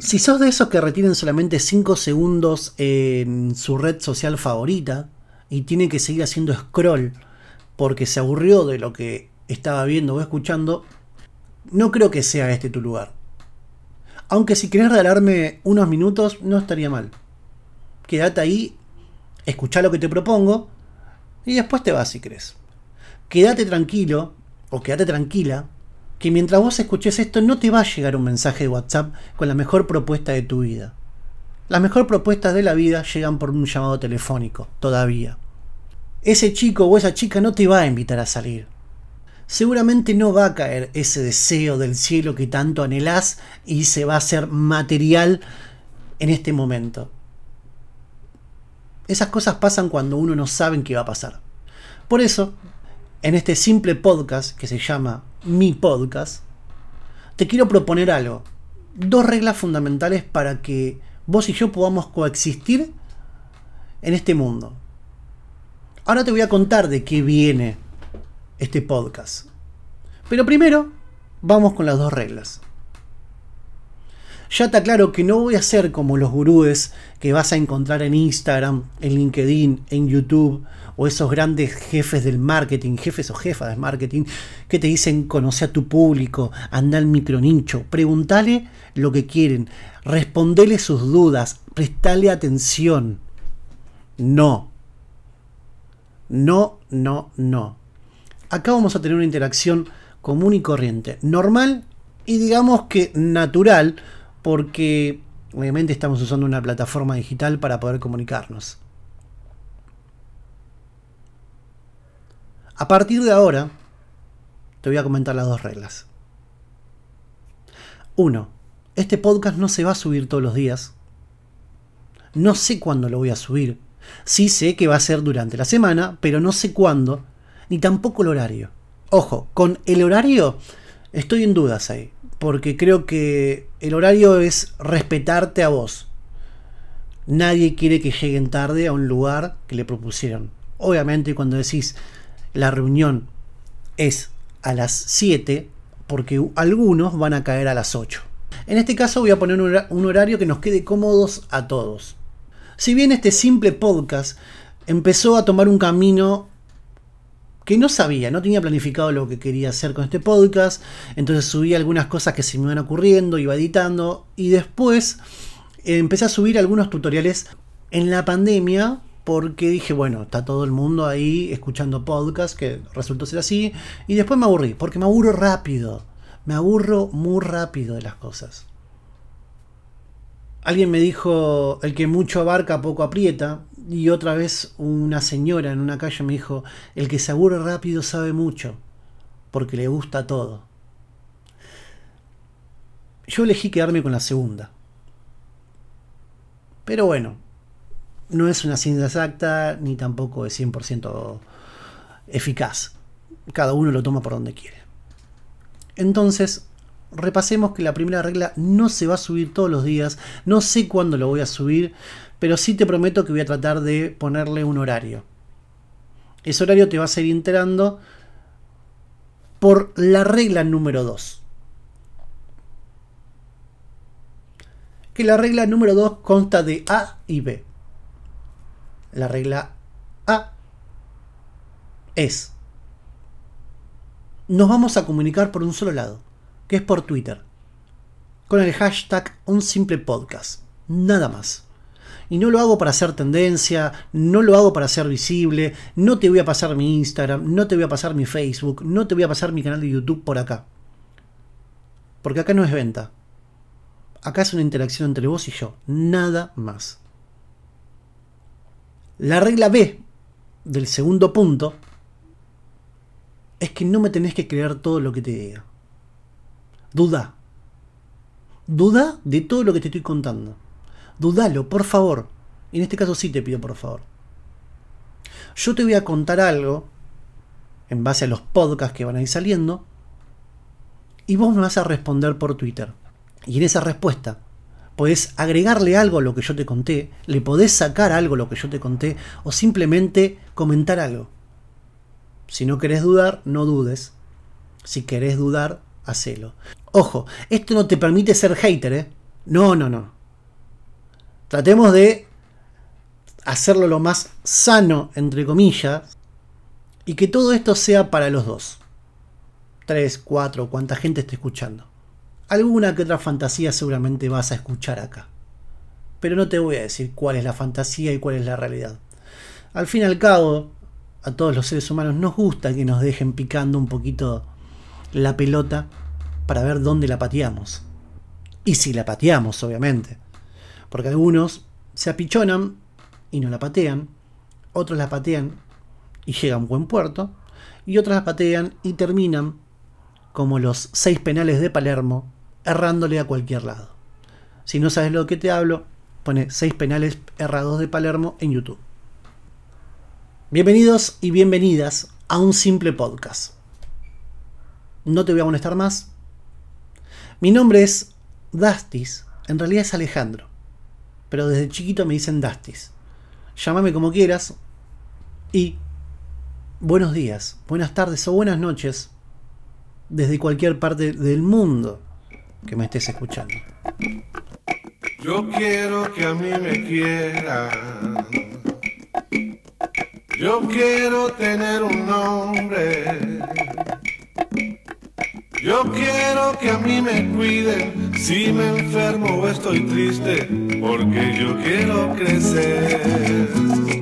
Si sos de esos que retienen solamente 5 segundos en su red social favorita y tiene que seguir haciendo scroll porque se aburrió de lo que estaba viendo o escuchando, no creo que sea este tu lugar. Aunque si querés regalarme unos minutos, no estaría mal. Quédate ahí, escucha lo que te propongo y después te vas si crees. Quédate tranquilo o quédate tranquila que mientras vos escuches esto no te va a llegar un mensaje de WhatsApp con la mejor propuesta de tu vida. Las mejores propuestas de la vida llegan por un llamado telefónico, todavía. Ese chico o esa chica no te va a invitar a salir. Seguramente no va a caer ese deseo del cielo que tanto anhelás y se va a hacer material en este momento. Esas cosas pasan cuando uno no sabe qué va a pasar. Por eso, en este simple podcast que se llama Mi Podcast, te quiero proponer algo. Dos reglas fundamentales para que vos y yo podamos coexistir en este mundo. Ahora te voy a contar de qué viene este podcast. Pero primero, vamos con las dos reglas. Ya está claro que no voy a ser como los gurúes que vas a encontrar en Instagram, en LinkedIn, en YouTube, o esos grandes jefes del marketing, jefes o jefas de marketing, que te dicen conoce a tu público, anda al micronicho, pregúntale lo que quieren, respondele sus dudas, prestale atención. No. No, no, no. Acá vamos a tener una interacción común y corriente, normal y digamos que natural, porque obviamente estamos usando una plataforma digital para poder comunicarnos. A partir de ahora, te voy a comentar las dos reglas. Uno, este podcast no se va a subir todos los días. No sé cuándo lo voy a subir. Sí sé que va a ser durante la semana, pero no sé cuándo, ni tampoco el horario. Ojo, con el horario estoy en dudas ahí, porque creo que el horario es respetarte a vos. Nadie quiere que lleguen tarde a un lugar que le propusieron. Obviamente cuando decís la reunión es a las 7 porque algunos van a caer a las 8. En este caso voy a poner un horario que nos quede cómodos a todos. Si bien este simple podcast empezó a tomar un camino que no sabía, no tenía planificado lo que quería hacer con este podcast, entonces subí algunas cosas que se me iban ocurriendo, iba editando y después empecé a subir algunos tutoriales en la pandemia porque dije, bueno, está todo el mundo ahí escuchando podcast, que resultó ser así, y después me aburrí, porque me aburro rápido, me aburro muy rápido de las cosas. Alguien me dijo, el que mucho abarca, poco aprieta, y otra vez una señora en una calle me dijo, el que se aburre rápido sabe mucho, porque le gusta todo. Yo elegí quedarme con la segunda. Pero bueno, no es una ciencia exacta ni tampoco es 100% eficaz. Cada uno lo toma por donde quiere. Entonces, repasemos que la primera regla no se va a subir todos los días. No sé cuándo lo voy a subir, pero sí te prometo que voy a tratar de ponerle un horario. Ese horario te va a seguir enterando por la regla número 2. Que la regla número 2 consta de A y B. La regla A es, nos vamos a comunicar por un solo lado, que es por Twitter, con el hashtag un simple podcast, nada más. Y no lo hago para hacer tendencia, no lo hago para ser visible, no te voy a pasar mi Instagram, no te voy a pasar mi Facebook, no te voy a pasar mi canal de YouTube por acá. Porque acá no es venta. Acá es una interacción entre vos y yo, nada más. La regla B del segundo punto es que no me tenés que creer todo lo que te diga. Duda. Duda de todo lo que te estoy contando. Dudalo, por favor. En este caso sí te pido por favor. Yo te voy a contar algo en base a los podcasts que van a ir saliendo y vos me vas a responder por Twitter. Y en esa respuesta podés agregarle algo a lo que yo te conté, le podés sacar algo a lo que yo te conté o simplemente comentar algo. Si no querés dudar, no dudes. Si querés dudar, hacelo. Ojo, esto no te permite ser hater, ¿eh? No, no, no. Tratemos de hacerlo lo más sano, entre comillas, y que todo esto sea para los dos. Tres, cuatro, cuánta gente esté escuchando. Alguna que otra fantasía seguramente vas a escuchar acá. Pero no te voy a decir cuál es la fantasía y cuál es la realidad. Al fin y al cabo, a todos los seres humanos nos gusta que nos dejen picando un poquito la pelota para ver dónde la pateamos. Y si la pateamos, obviamente. Porque algunos se apichonan y no la patean, otros la patean y llegan a un buen puerto, y otros la patean y terminan como los seis penales de Palermo, errándole a cualquier lado. Si no sabes lo que te hablo, pone seis penales errados de Palermo en YouTube. Bienvenidos y bienvenidas a un simple podcast. No te voy a molestar más. Mi nombre es Dastis, en realidad es Alejandro, pero desde chiquito me dicen Dastis llámame como quieras y buenos días, buenas tardes o buenas noches desde cualquier parte del mundo que me estés escuchando. Yo quiero que a mí me quieran. Yo quiero tener un nombre. Yo quiero que a mí me cuiden si me enfermo o estoy triste, porque yo quiero crecer.